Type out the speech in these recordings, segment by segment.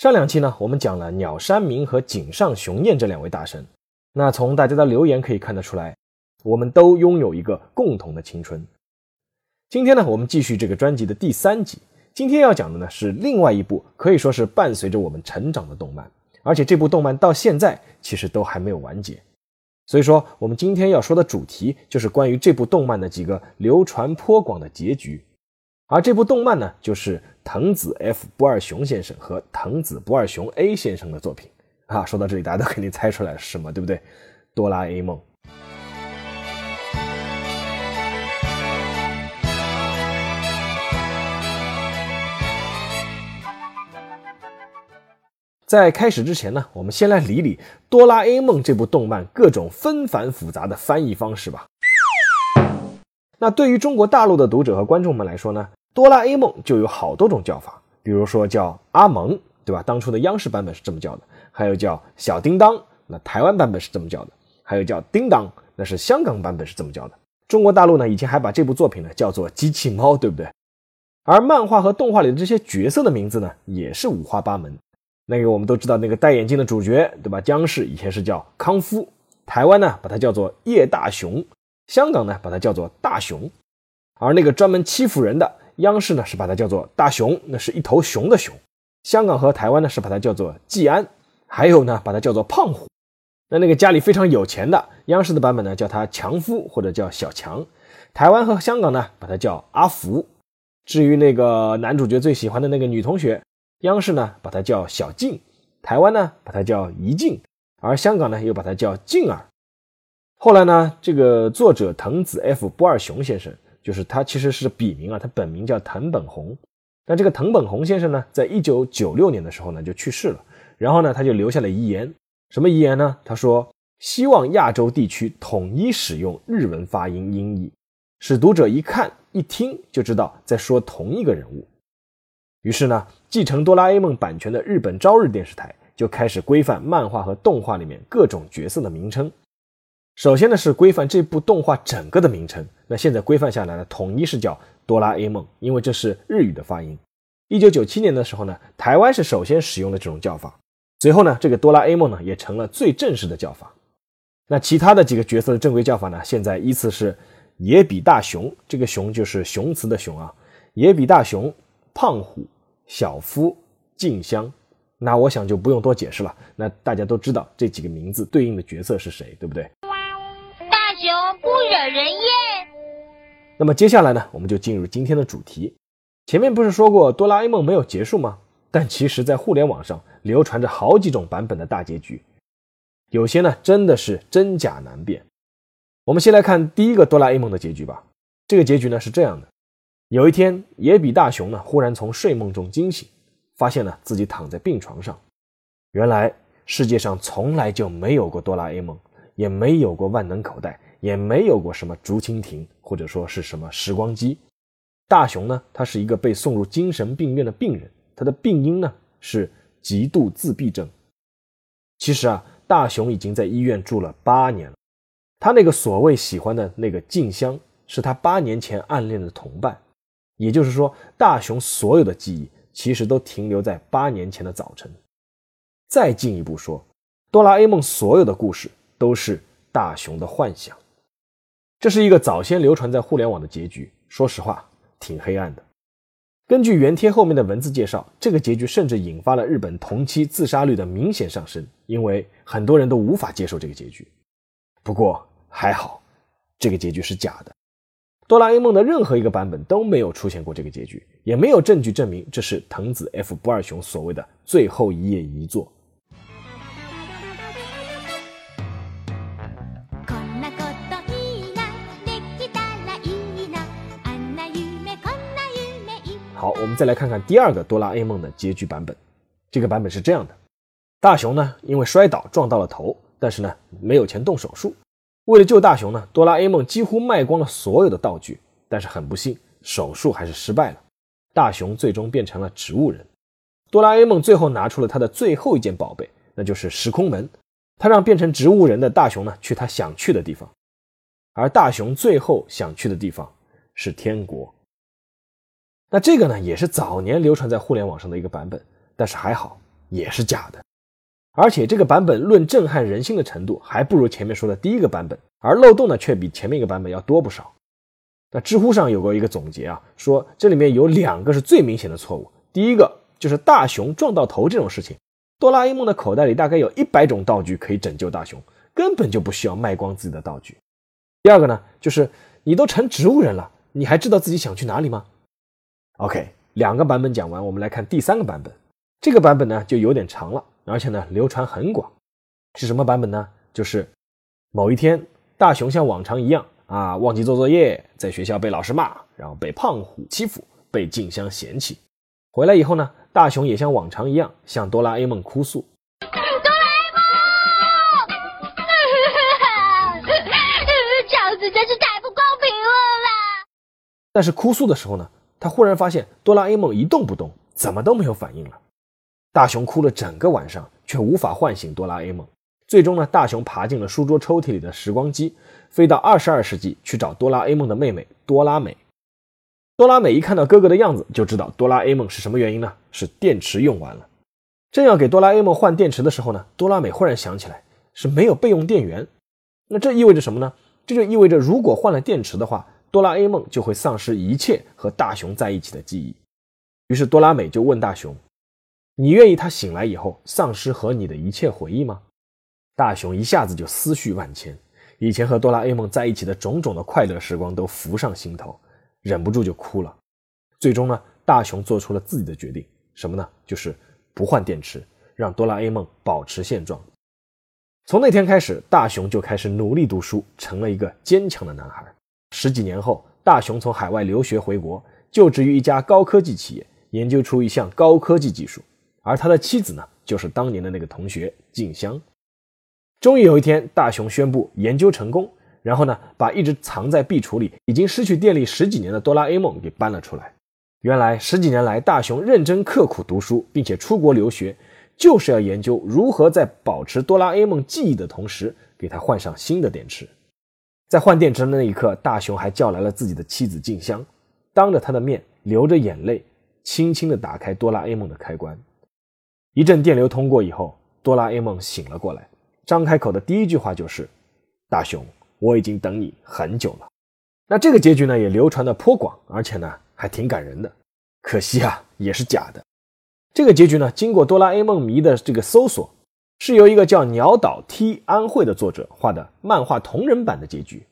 上两期呢，我们讲了鸟山明和井上雄彦这两位大神。那从大家的留言可以看得出来，我们都拥有一个共同的青春。今天呢，我们继续这个专辑的第三集。今天要讲的呢是另外一部可以说是伴随着我们成长的动漫，而且这部动漫到现在其实都还没有完结。所以说，我们今天要说的主题就是关于这部动漫的几个流传颇广的结局。而这部动漫呢，就是藤子 F 不二雄先生和藤子不二雄 A 先生的作品啊。说到这里，大家都肯定猜出来是什么，对不对？哆啦 A 梦。在开始之前呢，我们先来理理《哆啦 A 梦》这部动漫各种纷繁复杂的翻译方式吧。那对于中国大陆的读者和观众们来说呢？哆啦 A 梦就有好多种叫法，比如说叫阿蒙，对吧？当初的央视版本是这么叫的，还有叫小叮当，那台湾版本是这么叫的，还有叫叮当，那是香港版本是这么叫的。中国大陆呢，以前还把这部作品呢叫做机器猫，对不对？而漫画和动画里的这些角色的名字呢，也是五花八门。那个我们都知道，那个戴眼镜的主角，对吧？江氏以前是叫康夫，台湾呢把它叫做叶大雄，香港呢把它叫做大雄，而那个专门欺负人的。央视呢是把它叫做大熊，那是一头熊的熊；香港和台湾呢是把它叫做季安，还有呢把它叫做胖虎。那那个家里非常有钱的央视的版本呢叫他强夫或者叫小强，台湾和香港呢把它叫阿福。至于那个男主角最喜欢的那个女同学，央视呢把它叫小静，台湾呢把它叫怡静，而香港呢又把它叫静儿。后来呢这个作者藤子 F 不二雄先生。就是他其实是笔名啊，他本名叫藤本弘。但这个藤本弘先生呢，在一九九六年的时候呢就去世了。然后呢，他就留下了遗言，什么遗言呢？他说希望亚洲地区统一使用日文发音音译，使读者一看一听就知道在说同一个人物。于是呢，继承哆啦 A 梦版权的日本朝日电视台就开始规范漫画和动画里面各种角色的名称。首先呢是规范这部动画整个的名称，那现在规范下来呢，统一是叫哆啦 A 梦，因为这是日语的发音。一九九七年的时候呢，台湾是首先使用了这种叫法，随后呢，这个哆啦 A 梦呢也成了最正式的叫法。那其他的几个角色的正规叫法呢，现在依次是野比大雄，这个雄就是雄雌的雄啊，野比大雄、胖虎、小夫、静香。那我想就不用多解释了，那大家都知道这几个名字对应的角色是谁，对不对？不惹人厌。那么接下来呢，我们就进入今天的主题。前面不是说过哆啦 A 梦没有结束吗？但其实，在互联网上流传着好几种版本的大结局，有些呢真的是真假难辨。我们先来看第一个哆啦 A 梦的结局吧。这个结局呢是这样的：有一天，野比大雄呢忽然从睡梦中惊醒，发现呢自己躺在病床上。原来世界上从来就没有过哆啦 A 梦，也没有过万能口袋。也没有过什么竹蜻蜓，或者说是什么时光机。大雄呢，他是一个被送入精神病院的病人，他的病因呢是极度自闭症。其实啊，大雄已经在医院住了八年了。他那个所谓喜欢的那个静香，是他八年前暗恋的同伴。也就是说，大雄所有的记忆其实都停留在八年前的早晨。再进一步说，哆啦 A 梦所有的故事都是大雄的幻想。这是一个早先流传在互联网的结局，说实话挺黑暗的。根据原贴后面的文字介绍，这个结局甚至引发了日本同期自杀率的明显上升，因为很多人都无法接受这个结局。不过还好，这个结局是假的。哆啦 A 梦的任何一个版本都没有出现过这个结局，也没有证据证明这是藤子 F 不二雄所谓的最后一页遗作。我们再来看看第二个哆啦 A 梦的结局版本。这个版本是这样的：大雄呢，因为摔倒撞到了头，但是呢，没有钱动手术。为了救大雄呢，哆啦 A 梦几乎卖光了所有的道具，但是很不幸，手术还是失败了。大雄最终变成了植物人。哆啦 A 梦最后拿出了他的最后一件宝贝，那就是时空门。他让变成植物人的大雄呢，去他想去的地方，而大雄最后想去的地方是天国。那这个呢，也是早年流传在互联网上的一个版本，但是还好，也是假的。而且这个版本论震撼人心的程度，还不如前面说的第一个版本，而漏洞呢，却比前面一个版本要多不少。那知乎上有过一个总结啊，说这里面有两个是最明显的错误。第一个就是大雄撞到头这种事情，哆啦 A 梦的口袋里大概有一百种道具可以拯救大雄，根本就不需要卖光自己的道具。第二个呢，就是你都成植物人了，你还知道自己想去哪里吗？OK，两个版本讲完，我们来看第三个版本。这个版本呢就有点长了，而且呢流传很广。是什么版本呢？就是某一天，大雄像往常一样。啊，忘记做作业，在学校被老师骂，然后被胖虎欺负，被静香嫌弃。回来以后呢，大雄也像往常一样向哆啦 A 梦哭诉：“哆啦 A 梦，这样子真是太不公平了啦！”但是哭诉的时候呢，他忽然发现哆啦 A 梦一动不动，怎么都没有反应了。大雄哭了整个晚上，却无法唤醒哆啦 A 梦。最终呢，大雄爬进了书桌抽屉里的时光机，飞到二十二世纪去找哆啦 A 梦的妹妹哆拉美。哆拉美一看到哥哥的样子，就知道哆啦 A 梦是什么原因呢？是电池用完了。正要给哆啦 A 梦换电池的时候呢，哆拉美忽然想起来是没有备用电源。那这意味着什么呢？这就意味着如果换了电池的话，哆啦 A 梦就会丧失一切和大雄在一起的记忆。于是哆啦美就问大雄：“你愿意他醒来以后丧失和你的一切回忆吗？”大雄一下子就思绪万千，以前和哆啦 A 梦在一起的种种的快乐时光都浮上心头，忍不住就哭了。最终呢，大雄做出了自己的决定，什么呢？就是不换电池，让哆啦 A 梦保持现状。从那天开始，大雄就开始努力读书，成了一个坚强的男孩。十几年后，大雄从海外留学回国，就职于一家高科技企业，研究出一项高科技技术。而他的妻子呢，就是当年的那个同学静香。终于有一天，大雄宣布研究成功，然后呢，把一直藏在壁橱里、已经失去电力十几年的哆啦 A 梦给搬了出来。原来十几年来，大雄认真刻苦读书，并且出国留学，就是要研究如何在保持哆啦 A 梦记忆的同时，给他换上新的电池。在换电池的那一刻，大雄还叫来了自己的妻子静香，当着他的面，流着眼泪，轻轻地打开哆啦 A 梦的开关。一阵电流通过以后，哆啦 A 梦醒了过来。张开口的第一句话就是：“大雄，我已经等你很久了。”那这个结局呢，也流传的颇广，而且呢，还挺感人的。可惜啊，也是假的。这个结局呢，经过哆啦 A 梦迷的这个搜索，是由一个叫鸟岛 T 安惠的作者画的漫画同人版的结局。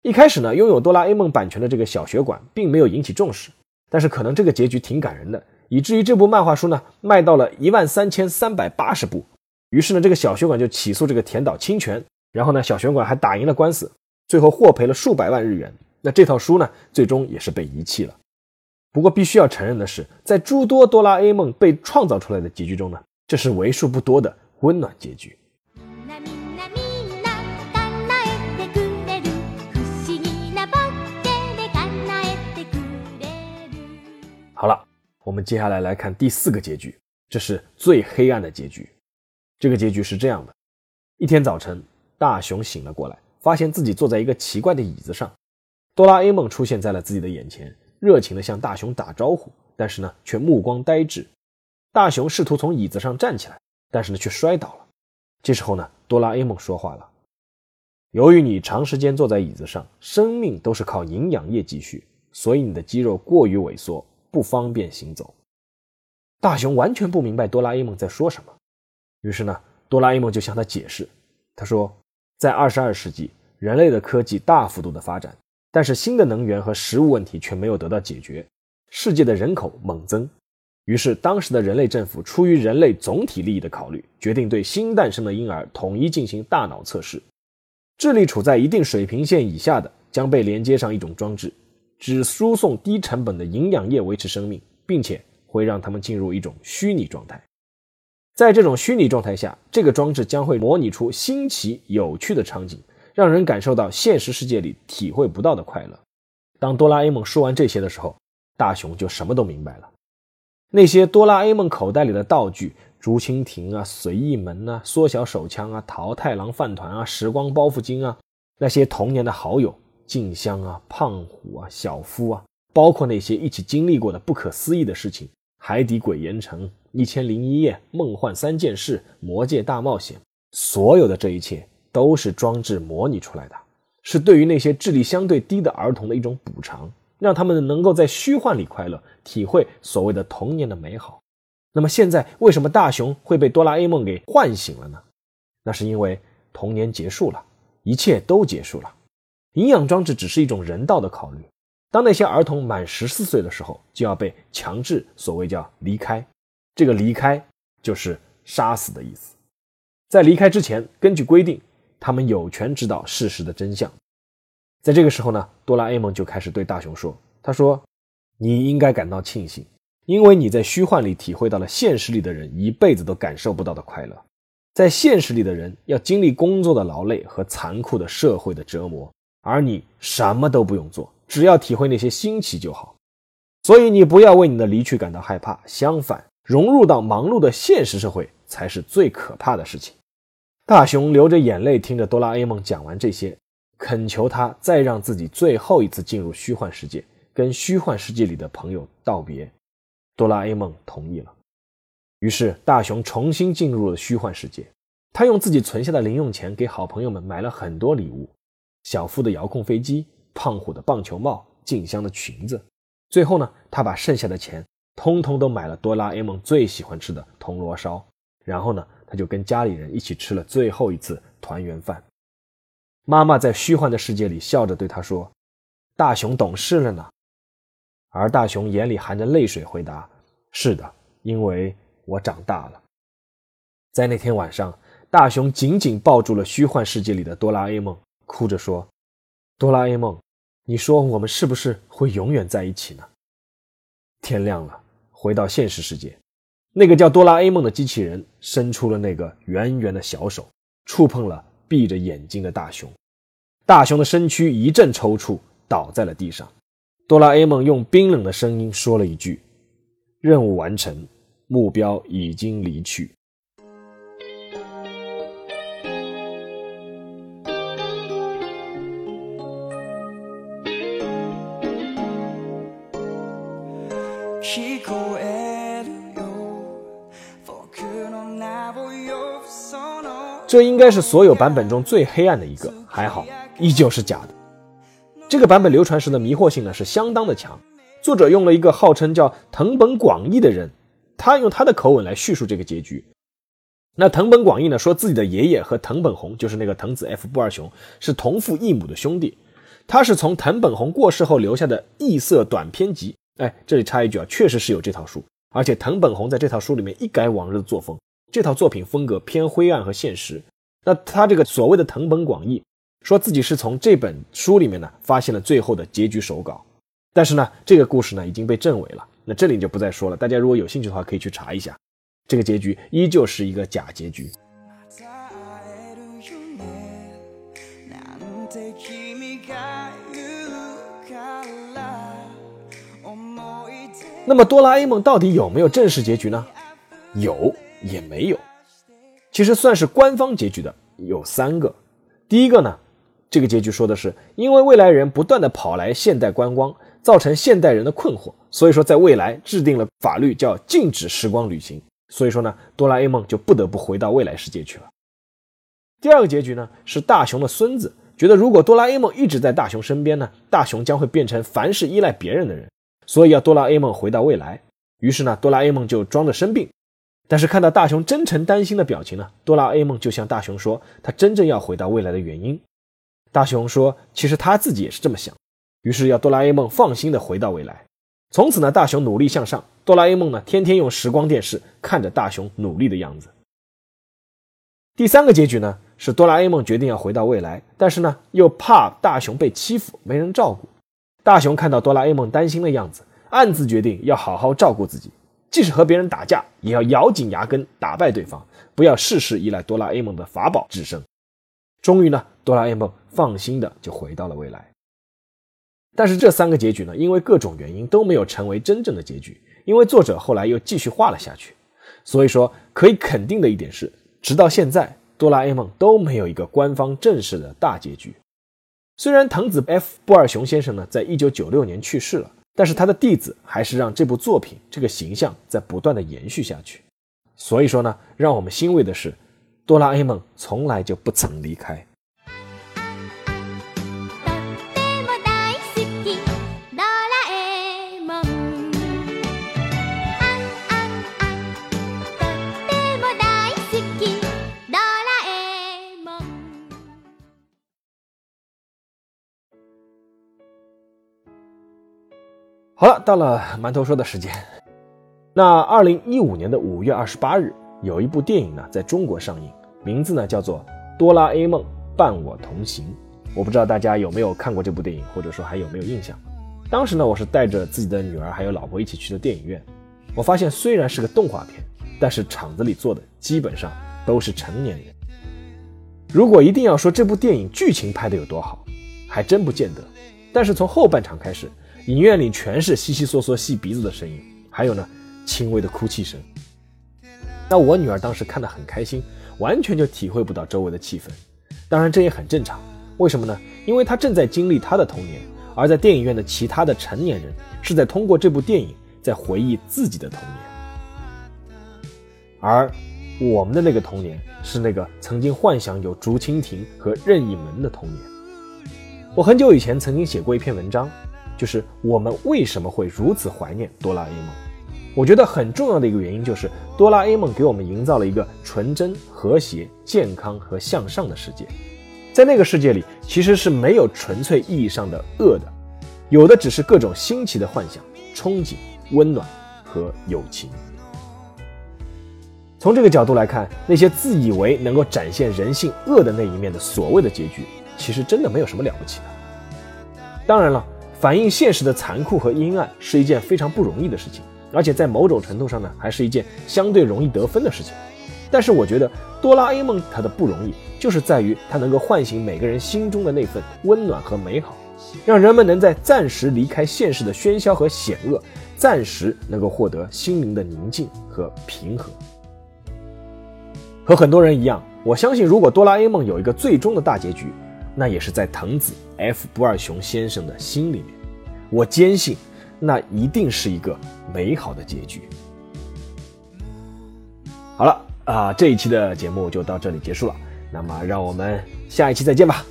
一开始呢，拥有哆啦 A 梦版权的这个小学馆并没有引起重视，但是可能这个结局挺感人的，以至于这部漫画书呢，卖到了一万三千三百八十部。于是呢，这个小学馆就起诉这个田岛侵权，然后呢，小学馆还打赢了官司，最后获赔了数百万日元。那这套书呢，最终也是被遗弃了。不过必须要承认的是，在诸多哆啦 A 梦被创造出来的结局中呢，这是为数不多的温暖结局。好了，我们接下来来看第四个结局，这是最黑暗的结局。这个结局是这样的：一天早晨，大雄醒了过来，发现自己坐在一个奇怪的椅子上。哆啦 A 梦出现在了自己的眼前，热情地向大雄打招呼，但是呢，却目光呆滞。大雄试图从椅子上站起来，但是呢，却摔倒了。这时候呢，哆啦 A 梦说话了：“由于你长时间坐在椅子上，生命都是靠营养液继续，所以你的肌肉过于萎缩，不方便行走。”大雄完全不明白哆啦 A 梦在说什么。于是呢，哆啦 A 梦就向他解释，他说，在二十二世纪，人类的科技大幅度的发展，但是新的能源和食物问题却没有得到解决，世界的人口猛增。于是当时的人类政府出于人类总体利益的考虑，决定对新诞生的婴儿统一进行大脑测试，智力处在一定水平线以下的将被连接上一种装置，只输送低成本的营养液维持生命，并且会让他们进入一种虚拟状态。在这种虚拟状态下，这个装置将会模拟出新奇有趣的场景，让人感受到现实世界里体会不到的快乐。当哆啦 A 梦说完这些的时候，大雄就什么都明白了。那些哆啦 A 梦口袋里的道具，竹蜻蜓啊、随意门啊、缩小手枪啊、桃太郎饭团啊、时光包袱巾啊，那些童年的好友，静香啊、胖虎啊、小夫啊，包括那些一起经历过的不可思议的事情，海底鬼岩城、一千零一夜、梦幻三件事、魔界大冒险，所有的这一切都是装置模拟出来的，是对于那些智力相对低的儿童的一种补偿。让他们能够在虚幻里快乐，体会所谓的童年的美好。那么现在为什么大雄会被哆啦 A 梦给唤醒了呢？那是因为童年结束了，一切都结束了。营养装置只是一种人道的考虑。当那些儿童满十四岁的时候，就要被强制所谓叫离开。这个离开就是杀死的意思。在离开之前，根据规定，他们有权知道事实的真相。在这个时候呢，哆啦 A 梦就开始对大雄说：“他说，你应该感到庆幸，因为你在虚幻里体会到了现实里的人一辈子都感受不到的快乐。在现实里的人要经历工作的劳累和残酷的社会的折磨，而你什么都不用做，只要体会那些新奇就好。所以你不要为你的离去感到害怕，相反，融入到忙碌的现实社会才是最可怕的事情。”大雄流着眼泪听着哆啦 A 梦讲完这些。恳求他再让自己最后一次进入虚幻世界，跟虚幻世界里的朋友道别。哆啦 A 梦同意了。于是大雄重新进入了虚幻世界。他用自己存下的零用钱给好朋友们买了很多礼物：小夫的遥控飞机、胖虎的棒球帽、静香的裙子。最后呢，他把剩下的钱通通都买了哆啦 A 梦最喜欢吃的铜锣烧。然后呢，他就跟家里人一起吃了最后一次团圆饭。妈妈在虚幻的世界里笑着对他说：“大雄懂事了呢。”而大雄眼里含着泪水回答：“是的，因为我长大了。”在那天晚上，大雄紧紧抱住了虚幻世界里的哆啦 A 梦，哭着说：“哆啦 A 梦，你说我们是不是会永远在一起呢？”天亮了，回到现实世界，那个叫哆啦 A 梦的机器人伸出了那个圆圆的小手，触碰了。闭着眼睛的大熊，大雄的身躯一阵抽搐，倒在了地上。哆啦 A 梦用冰冷的声音说了一句：“任务完成，目标已经离去。”这应该是所有版本中最黑暗的一个，还好，依旧是假的。这个版本流传时的迷惑性呢是相当的强。作者用了一个号称叫藤本广义的人，他用他的口吻来叙述这个结局。那藤本广义呢说自己的爷爷和藤本弘，就是那个藤子 F 不二雄，是同父异母的兄弟。他是从藤本弘过世后留下的异色短篇集。哎，这里插一句啊，确实是有这套书，而且藤本弘在这套书里面一改往日的作风。这套作品风格偏灰暗和现实。那他这个所谓的藤本广义，说自己是从这本书里面呢发现了最后的结局手稿，但是呢，这个故事呢已经被证伪了。那这里就不再说了，大家如果有兴趣的话，可以去查一下，这个结局依旧是一个假结局。那么哆啦 A 梦到底有没有正式结局呢？有。也没有，其实算是官方结局的有三个。第一个呢，这个结局说的是，因为未来人不断的跑来现代观光，造成现代人的困惑，所以说在未来制定了法律叫禁止时光旅行。所以说呢，哆啦 A 梦就不得不回到未来世界去了。第二个结局呢，是大雄的孙子觉得，如果哆啦 A 梦一直在大雄身边呢，大雄将会变成凡事依赖别人的人，所以要哆啦 A 梦回到未来。于是呢，哆啦 A 梦就装着生病。但是看到大雄真诚担心的表情呢，哆啦 A 梦就向大雄说他真正要回到未来的原因。大雄说，其实他自己也是这么想，于是要哆啦 A 梦放心的回到未来。从此呢，大雄努力向上，哆啦 A 梦呢天天用时光电视看着大雄努力的样子。第三个结局呢，是哆啦 A 梦决定要回到未来，但是呢又怕大雄被欺负没人照顾。大雄看到哆啦 A 梦担心的样子，暗自决定要好好照顾自己。即使和别人打架，也要咬紧牙根打败对方，不要事事依赖哆啦 A 梦的法宝制胜。终于呢，哆啦 A 梦放心的就回到了未来。但是这三个结局呢，因为各种原因都没有成为真正的结局，因为作者后来又继续画了下去。所以说，可以肯定的一点是，直到现在，哆啦 A 梦都没有一个官方正式的大结局。虽然藤子 F 不二雄先生呢，在一九九六年去世了。但是他的弟子还是让这部作品这个形象在不断的延续下去，所以说呢，让我们欣慰的是，哆啦 A 梦从来就不曾离开。到了馒头说的时间。那二零一五年的五月二十八日，有一部电影呢在中国上映，名字呢叫做《哆啦 A 梦伴我同行》。我不知道大家有没有看过这部电影，或者说还有没有印象？当时呢，我是带着自己的女儿还有老婆一起去的电影院。我发现虽然是个动画片，但是场子里坐的基本上都是成年人。如果一定要说这部电影剧情拍的有多好，还真不见得。但是从后半场开始。影院里全是悉悉嗦嗦吸鼻子的声音，还有呢，轻微的哭泣声。那我女儿当时看得很开心，完全就体会不到周围的气氛。当然这也很正常，为什么呢？因为她正在经历她的童年，而在电影院的其他的成年人是在通过这部电影在回忆自己的童年。而我们的那个童年是那个曾经幻想有竹蜻蜓和任意门的童年。我很久以前曾经写过一篇文章。就是我们为什么会如此怀念哆啦 A 梦？我觉得很重要的一个原因就是哆啦 A 梦给我们营造了一个纯真、和谐、健康和向上的世界。在那个世界里，其实是没有纯粹意义上的恶的，有的只是各种新奇的幻想、憧憬、温暖和友情。从这个角度来看，那些自以为能够展现人性恶的那一面的所谓的结局，其实真的没有什么了不起的。当然了。反映现实的残酷和阴暗是一件非常不容易的事情，而且在某种程度上呢，还是一件相对容易得分的事情。但是我觉得哆啦 A 梦它的不容易，就是在于它能够唤醒每个人心中的那份温暖和美好，让人们能在暂时离开现实的喧嚣和险恶，暂时能够获得心灵的宁静和平和。和很多人一样，我相信如果哆啦 A 梦有一个最终的大结局。那也是在藤子 F 不二雄先生的心里面，我坚信，那一定是一个美好的结局。好了啊，这一期的节目就到这里结束了，那么让我们下一期再见吧。